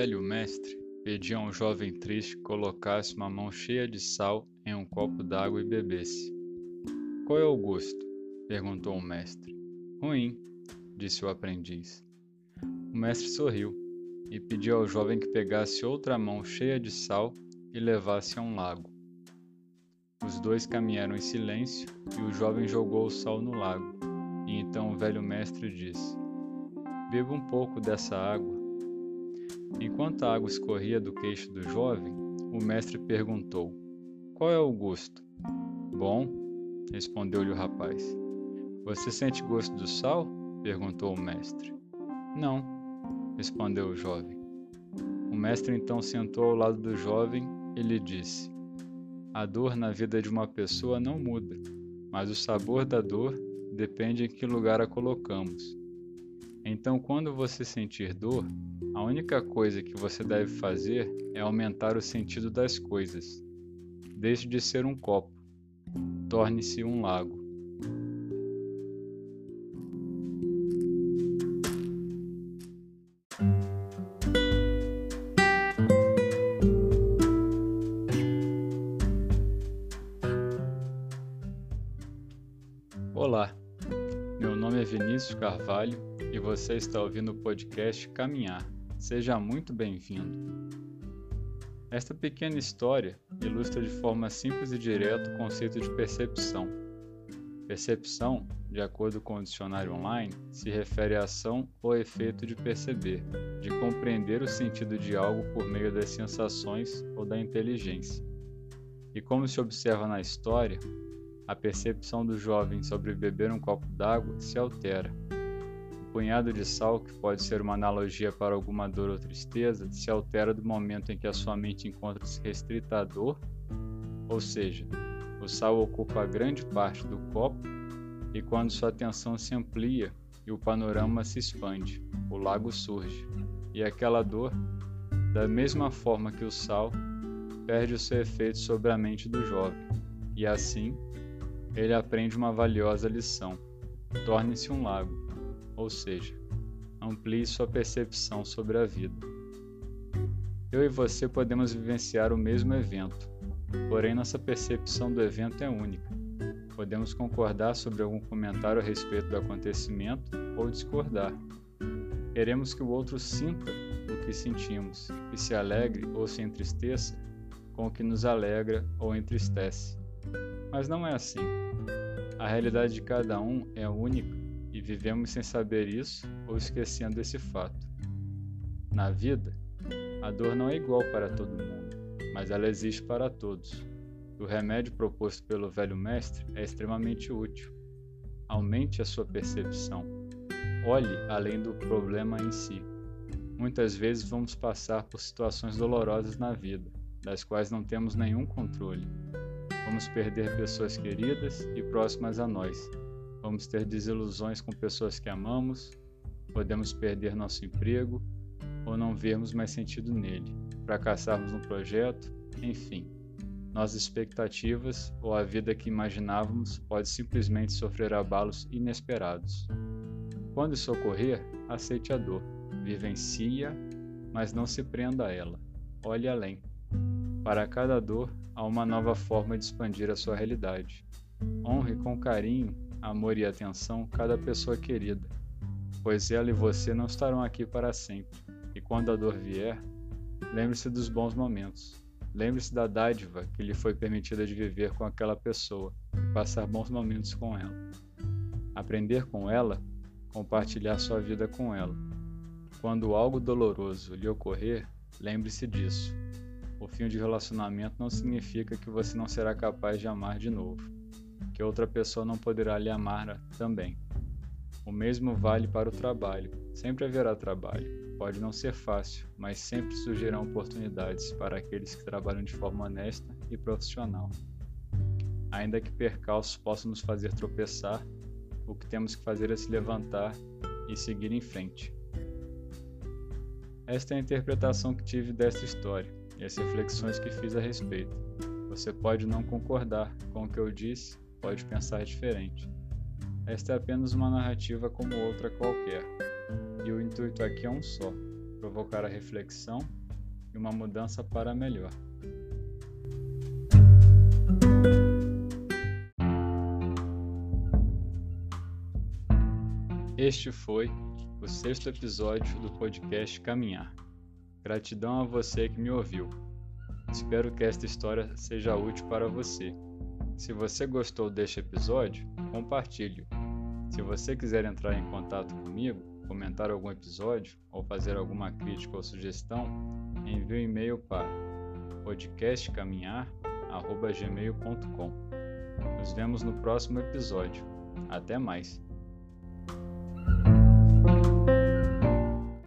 velho mestre pedia a um jovem triste que colocasse uma mão cheia de sal em um copo d'água e bebesse. Qual é o gosto? perguntou o mestre. Ruim, disse o aprendiz. O mestre sorriu e pediu ao jovem que pegasse outra mão cheia de sal e levasse a um lago. Os dois caminharam em silêncio e o jovem jogou o sal no lago. E então o velho mestre disse: Beba um pouco dessa água. Enquanto a água escorria do queixo do jovem, o mestre perguntou: Qual é o gosto? Bom, respondeu-lhe o rapaz. Você sente gosto do sal? perguntou o mestre. Não, respondeu o jovem. O mestre então sentou ao lado do jovem e lhe disse: A dor na vida de uma pessoa não muda, mas o sabor da dor depende em que lugar a colocamos. Então, quando você sentir dor, a única coisa que você deve fazer é aumentar o sentido das coisas. Deixe de ser um copo, torne-se um lago. Olá, nome é Vinícius Carvalho e você está ouvindo o podcast Caminhar. Seja muito bem-vindo. Esta pequena história ilustra de forma simples e direta o conceito de percepção. Percepção, de acordo com o dicionário online, se refere à ação ou efeito de perceber, de compreender o sentido de algo por meio das sensações ou da inteligência. E como se observa na história, a percepção do jovem sobre beber um copo d'água se altera. O punhado de sal, que pode ser uma analogia para alguma dor ou tristeza, se altera do momento em que a sua mente encontra-se restrita à dor, ou seja, o sal ocupa grande parte do copo, e quando sua atenção se amplia e o panorama se expande, o lago surge, e aquela dor, da mesma forma que o sal, perde o seu efeito sobre a mente do jovem, e assim ele aprende uma valiosa lição. Torne-se um lago, ou seja, amplie sua percepção sobre a vida. Eu e você podemos vivenciar o mesmo evento, porém nossa percepção do evento é única. Podemos concordar sobre algum comentário a respeito do acontecimento ou discordar. Queremos que o outro sinta o que sentimos, e se alegre ou se entristeça com o que nos alegra ou entristece. Mas não é assim. A realidade de cada um é única e vivemos sem saber isso ou esquecendo esse fato. Na vida, a dor não é igual para todo mundo, mas ela existe para todos. O remédio proposto pelo velho mestre é extremamente útil. Aumente a sua percepção. Olhe além do problema em si. Muitas vezes vamos passar por situações dolorosas na vida, das quais não temos nenhum controle. Vamos perder pessoas queridas e próximas a nós. Vamos ter desilusões com pessoas que amamos. Podemos perder nosso emprego ou não vermos mais sentido nele, fracassarmos no projeto, enfim. Nossas expectativas ou a vida que imaginávamos pode simplesmente sofrer abalos inesperados. Quando isso ocorrer, aceite a dor, vivencie-a, mas não se prenda a ela. Olhe além. Para cada dor, há uma nova forma de expandir a sua realidade. Honre com carinho, amor e atenção cada pessoa querida, pois ela e você não estarão aqui para sempre. E quando a dor vier, lembre-se dos bons momentos. Lembre-se da dádiva que lhe foi permitida de viver com aquela pessoa e passar bons momentos com ela. Aprender com ela, compartilhar sua vida com ela. Quando algo doloroso lhe ocorrer, lembre-se disso o fim de relacionamento não significa que você não será capaz de amar de novo, que outra pessoa não poderá lhe amar também. O mesmo vale para o trabalho. Sempre haverá trabalho. Pode não ser fácil, mas sempre surgirão oportunidades para aqueles que trabalham de forma honesta e profissional. Ainda que percalços possam nos fazer tropeçar, o que temos que fazer é se levantar e seguir em frente. Esta é a interpretação que tive desta história e as reflexões que fiz a respeito. Você pode não concordar com o que eu disse, pode pensar diferente. Esta é apenas uma narrativa como outra qualquer, e o intuito aqui é um só: provocar a reflexão e uma mudança para melhor. Este foi o sexto episódio do podcast Caminhar. Gratidão a você que me ouviu. Espero que esta história seja útil para você. Se você gostou deste episódio, compartilhe. Se você quiser entrar em contato comigo, comentar algum episódio ou fazer alguma crítica ou sugestão, envie um e-mail para podcastcaminhar.gmail.com. Nos vemos no próximo episódio. Até mais!